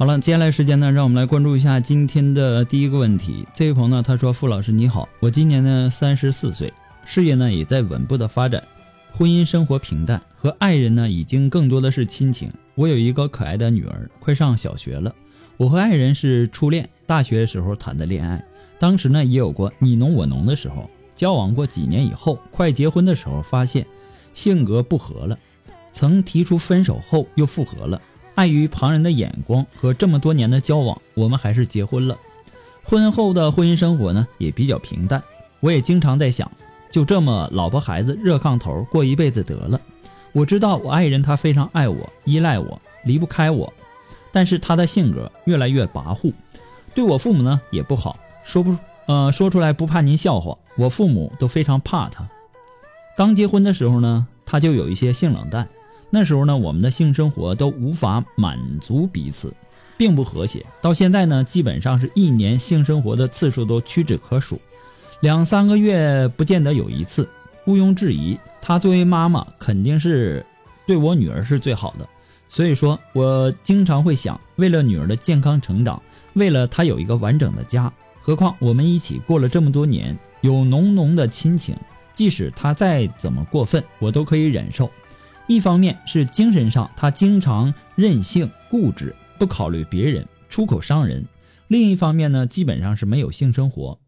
好了，接下来时间呢，让我们来关注一下今天的第一个问题。这位朋友呢，他说：“傅老师你好，我今年呢三十四岁，事业呢也在稳步的发展，婚姻生活平淡，和爱人呢已经更多的是亲情。我有一个可爱的女儿，快上小学了。我和爱人是初恋，大学时候谈的恋爱，当时呢也有过你侬我侬的时候。交往过几年以后，快结婚的时候发现性格不合了，曾提出分手后又复合了。”碍于旁人的眼光和这么多年的交往，我们还是结婚了。婚后的婚姻生活呢，也比较平淡。我也经常在想，就这么老婆孩子热炕头过一辈子得了。我知道我爱人他非常爱我，依赖我，离不开我。但是他的性格越来越跋扈，对我父母呢也不好。说不，呃，说出来不怕您笑话，我父母都非常怕他。刚结婚的时候呢，他就有一些性冷淡。那时候呢，我们的性生活都无法满足彼此，并不和谐。到现在呢，基本上是一年性生活的次数都屈指可数，两三个月不见得有一次。毋庸置疑，她作为妈妈肯定是对我女儿是最好的。所以说我经常会想，为了女儿的健康成长，为了她有一个完整的家，何况我们一起过了这么多年，有浓浓的亲情，即使她再怎么过分，我都可以忍受。一方面是精神上，他经常任性固执，不考虑别人，出口伤人；另一方面呢，基本上是没有性生活。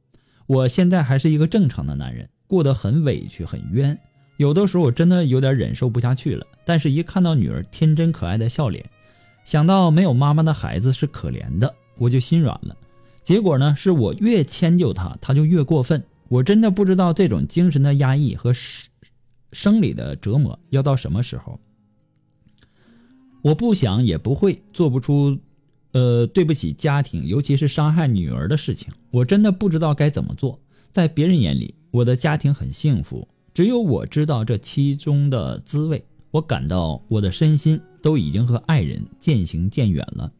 我现在还是一个正常的男人，过得很委屈，很冤。有的时候我真的有点忍受不下去了。但是，一看到女儿天真可爱的笑脸，想到没有妈妈的孩子是可怜的，我就心软了。结果呢，是我越迁就她，她就越过分。我真的不知道这种精神的压抑和。生理的折磨要到什么时候？我不想也不会做不出，呃，对不起家庭，尤其是伤害女儿的事情。我真的不知道该怎么做。在别人眼里，我的家庭很幸福，只有我知道这其中的滋味。我感到我的身心都已经和爱人渐行渐远了。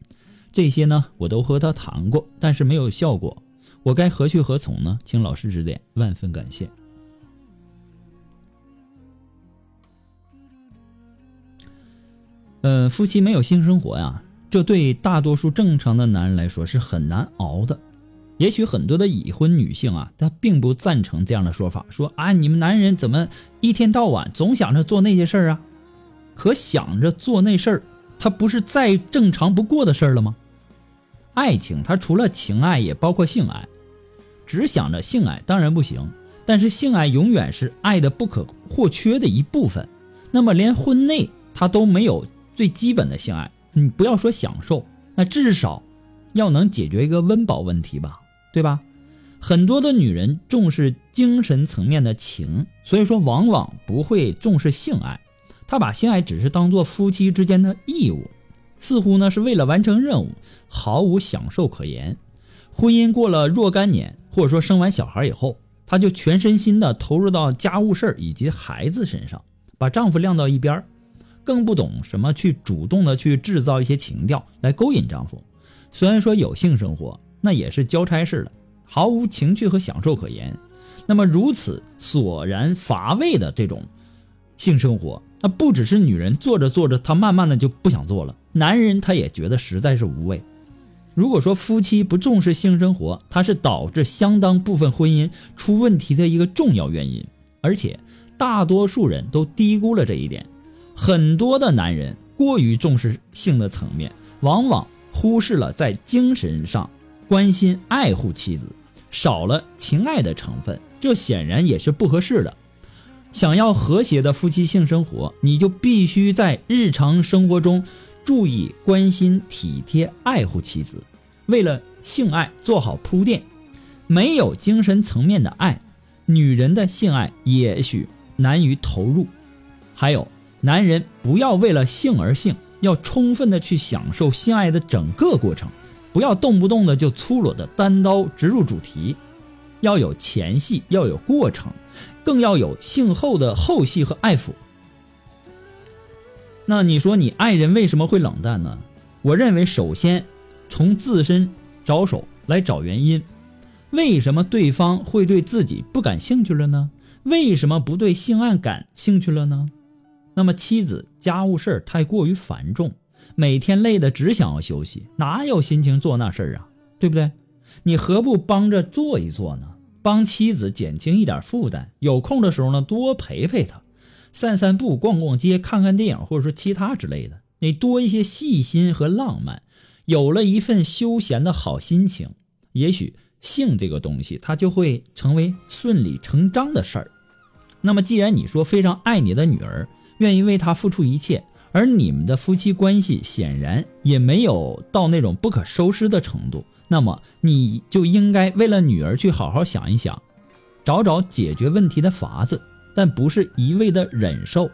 这些呢，我都和他谈过，但是没有效果。我该何去何从呢？请老师指点，万分感谢。呃，夫妻没有性生活呀，这对大多数正常的男人来说是很难熬的。也许很多的已婚女性啊，她并不赞成这样的说法，说啊，你们男人怎么一天到晚总想着做那些事儿啊？可想着做那事儿，它不是再正常不过的事儿了吗？爱情它除了情爱，也包括性爱。只想着性爱当然不行，但是性爱永远是爱的不可或缺的一部分。那么连婚内他都没有。最基本的性爱，你不要说享受，那至少要能解决一个温饱问题吧，对吧？很多的女人重视精神层面的情，所以说往往不会重视性爱，她把性爱只是当做夫妻之间的义务。似乎呢是为了完成任务，毫无享受可言。婚姻过了若干年，或者说生完小孩以后，她就全身心的投入到家务事以及孩子身上，把丈夫晾到一边更不懂什么去主动的去制造一些情调来勾引丈夫。虽然说有性生活，那也是交差式的，毫无情趣和享受可言。那么如此索然乏味的这种性生活，那不只是女人做着做着，她慢慢的就不想做了，男人他也觉得实在是无味。如果说夫妻不重视性生活，它是导致相当部分婚姻出问题的一个重要原因，而且大多数人都低估了这一点。很多的男人过于重视性的层面，往往忽视了在精神上关心爱护妻子，少了情爱的成分，这显然也是不合适的。想要和谐的夫妻性生活，你就必须在日常生活中注意关心、体贴、爱护妻子，为了性爱做好铺垫。没有精神层面的爱，女人的性爱也许难于投入。还有。男人不要为了性而性，要充分的去享受性爱的整个过程，不要动不动的就粗鲁的单刀直入主题，要有前戏，要有过程，更要有性后的后戏和爱抚。那你说你爱人为什么会冷淡呢？我认为首先从自身着手来找原因，为什么对方会对自己不感兴趣了呢？为什么不对性爱感兴趣了呢？那么妻子家务事太过于繁重，每天累得只想要休息，哪有心情做那事儿啊？对不对？你何不帮着做一做呢？帮妻子减轻一点负担，有空的时候呢，多陪陪她，散散步、逛逛街、看看电影，或者说其他之类的。你多一些细心和浪漫，有了一份休闲的好心情，也许性这个东西它就会成为顺理成章的事儿。那么既然你说非常爱你的女儿，愿意为他付出一切，而你们的夫妻关系显然也没有到那种不可收拾的程度，那么你就应该为了女儿去好好想一想，找找解决问题的法子，但不是一味的忍受，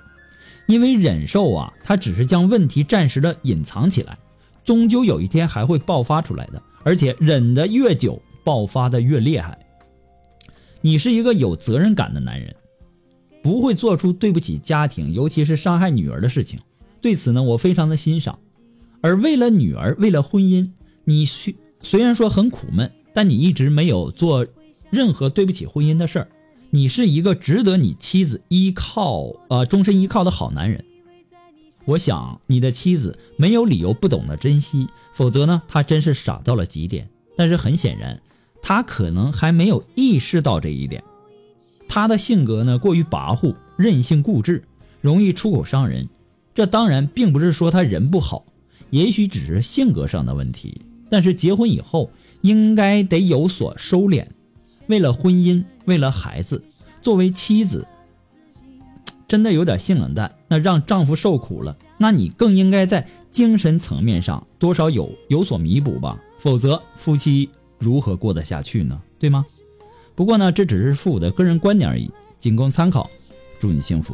因为忍受啊，它只是将问题暂时的隐藏起来，终究有一天还会爆发出来的，而且忍得越久，爆发的越厉害。你是一个有责任感的男人。不会做出对不起家庭，尤其是伤害女儿的事情。对此呢，我非常的欣赏。而为了女儿，为了婚姻，你虽虽然说很苦闷，但你一直没有做任何对不起婚姻的事儿。你是一个值得你妻子依靠，呃，终身依靠的好男人。我想你的妻子没有理由不懂得珍惜，否则呢，她真是傻到了极点。但是很显然，她可能还没有意识到这一点。他的性格呢，过于跋扈、任性、固执，容易出口伤人。这当然并不是说他人不好，也许只是性格上的问题。但是结婚以后，应该得有所收敛。为了婚姻，为了孩子，作为妻子，真的有点性冷淡，那让丈夫受苦了，那你更应该在精神层面上多少有有所弥补吧。否则，夫妻如何过得下去呢？对吗？不过呢，这只是父母的个人观点而已，仅供参考。祝你幸福。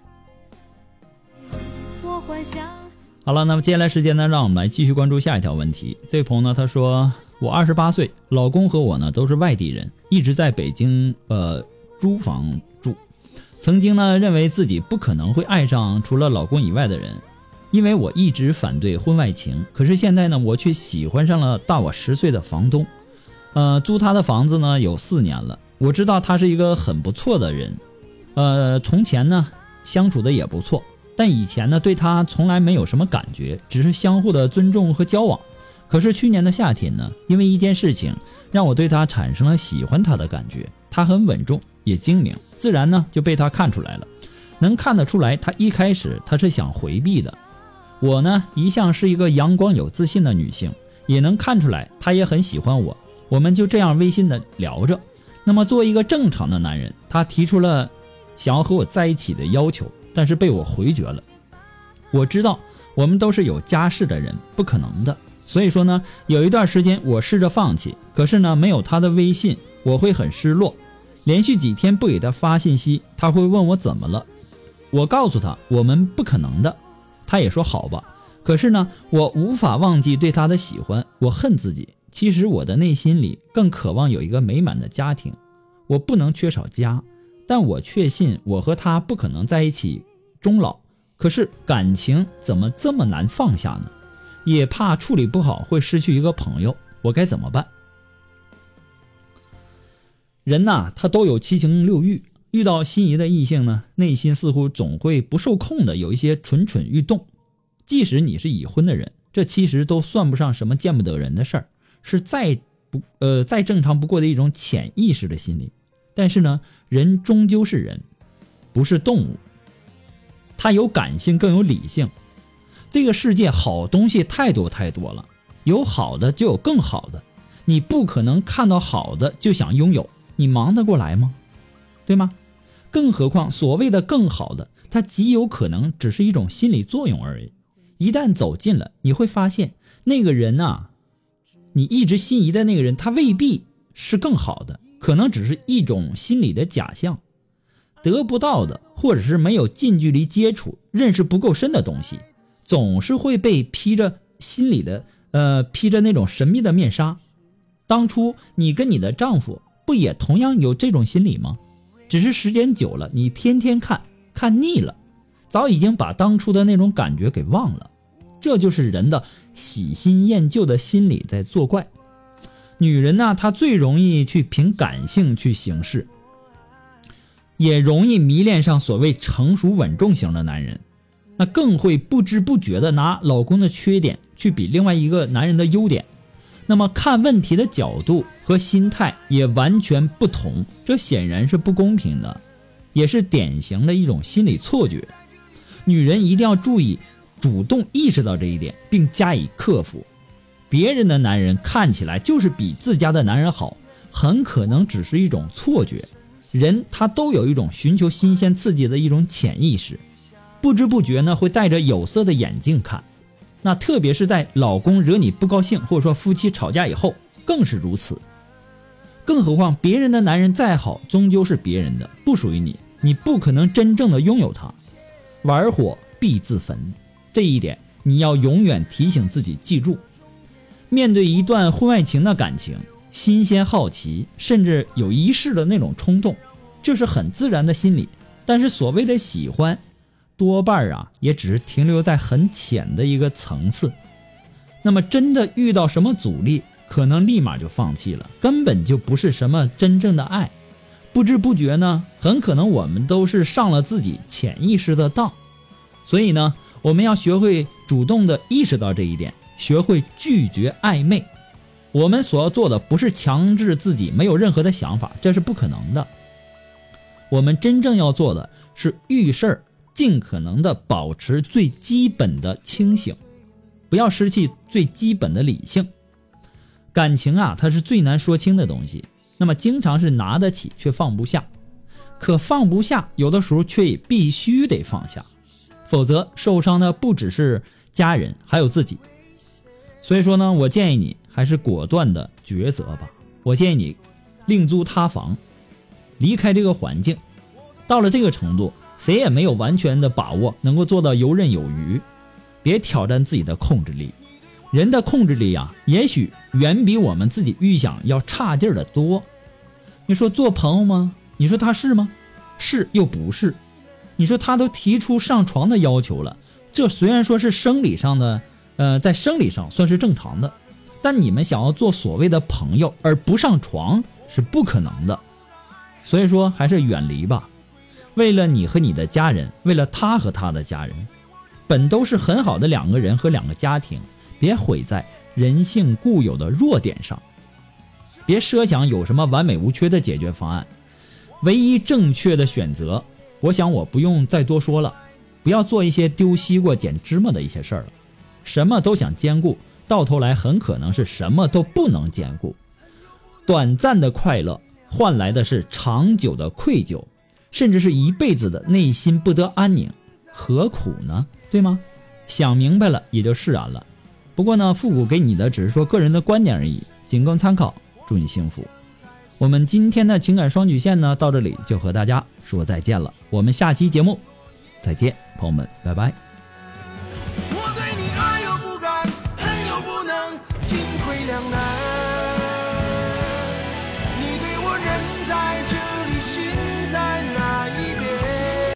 好了，那么接下来时间呢，让我们来继续关注下一条问题。这位朋友呢，他说：“我二十八岁，老公和我呢都是外地人，一直在北京呃租房住。曾经呢，认为自己不可能会爱上除了老公以外的人，因为我一直反对婚外情。可是现在呢，我却喜欢上了大我十岁的房东。呃，租他的房子呢有四年了，我知道他是一个很不错的人。呃，从前呢相处的也不错，但以前呢对他从来没有什么感觉，只是相互的尊重和交往。可是去年的夏天呢，因为一件事情，让我对他产生了喜欢他的感觉。他很稳重，也精明，自然呢就被他看出来了。能看得出来，他一开始他是想回避的。我呢一向是一个阳光有自信的女性，也能看出来他也很喜欢我。我们就这样微信的聊着。那么作为一个正常的男人，他提出了想要和我在一起的要求，但是被我回绝了。我知道我们都是有家室的人，不可能的。所以说呢，有一段时间我试着放弃，可是呢，没有他的微信，我会很失落。连续几天不给他发信息，他会问我怎么了。我告诉他我们不可能的，他也说好吧。可是呢，我无法忘记对他的喜欢，我恨自己。其实我的内心里更渴望有一个美满的家庭，我不能缺少家，但我确信我和他不可能在一起终老。可是感情怎么这么难放下呢？也怕处理不好会失去一个朋友，我该怎么办？人呐，他都有七情六欲，遇到心仪的异性呢，内心似乎总会不受控的有一些蠢蠢欲动。即使你是已婚的人，这其实都算不上什么见不得人的事儿，是再不呃再正常不过的一种潜意识的心理。但是呢，人终究是人，不是动物，他有感性，更有理性。这个世界好东西太多太多了，有好的就有更好的，你不可能看到好的就想拥有，你忙得过来吗？对吗？更何况所谓的更好的，它极有可能只是一种心理作用而已。一旦走近了，你会发现那个人呐，你一直心仪的那个人，他未必是更好的，可能只是一种心理的假象，得不到的，或者是没有近距离接触、认识不够深的东西。总是会被披着心里的，呃，披着那种神秘的面纱。当初你跟你的丈夫不也同样有这种心理吗？只是时间久了，你天天看看腻了，早已经把当初的那种感觉给忘了。这就是人的喜新厌旧的心理在作怪。女人呢，她最容易去凭感性去行事，也容易迷恋上所谓成熟稳重型的男人。那更会不知不觉的拿老公的缺点去比另外一个男人的优点，那么看问题的角度和心态也完全不同，这显然是不公平的，也是典型的一种心理错觉。女人一定要注意，主动意识到这一点，并加以克服。别人的男人看起来就是比自家的男人好，很可能只是一种错觉。人他都有一种寻求新鲜刺激的一种潜意识。不知不觉呢，会戴着有色的眼镜看，那特别是在老公惹你不高兴，或者说夫妻吵架以后，更是如此。更何况别人的男人再好，终究是别人的，不属于你，你不可能真正的拥有他。玩火必自焚，这一点你要永远提醒自己记住。面对一段婚外情的感情，新鲜好奇，甚至有一世的那种冲动，这是很自然的心理。但是所谓的喜欢。多半啊，也只是停留在很浅的一个层次。那么，真的遇到什么阻力，可能立马就放弃了，根本就不是什么真正的爱。不知不觉呢，很可能我们都是上了自己潜意识的当。所以呢，我们要学会主动的意识到这一点，学会拒绝暧昧。我们所要做的，不是强制自己没有任何的想法，这是不可能的。我们真正要做的是遇事儿。尽可能的保持最基本的清醒，不要失去最基本的理性。感情啊，它是最难说清的东西。那么，经常是拿得起却放不下，可放不下，有的时候却也必须得放下，否则受伤的不只是家人，还有自己。所以说呢，我建议你还是果断的抉择吧。我建议你另租他房，离开这个环境。到了这个程度。谁也没有完全的把握能够做到游刃有余，别挑战自己的控制力。人的控制力啊，也许远比我们自己预想要差劲儿的多。你说做朋友吗？你说他是吗？是又不是。你说他都提出上床的要求了，这虽然说是生理上的，呃，在生理上算是正常的，但你们想要做所谓的朋友而不上床是不可能的。所以说还是远离吧。为了你和你的家人，为了他和他的家人，本都是很好的两个人和两个家庭，别毁在人性固有的弱点上。别设想有什么完美无缺的解决方案，唯一正确的选择。我想我不用再多说了，不要做一些丢西瓜捡芝麻的一些事儿了。什么都想兼顾，到头来很可能是什么都不能兼顾。短暂的快乐换来的是长久的愧疚，甚至是一辈子的内心不得安宁，何苦呢？对吗？想明白了也就释然了。不过呢，复古给你的只是说个人的观点而已，仅供参考。祝你幸福。我们今天的情感双曲线呢，到这里就和大家说再见了。我们下期节目再见，朋友们，拜拜。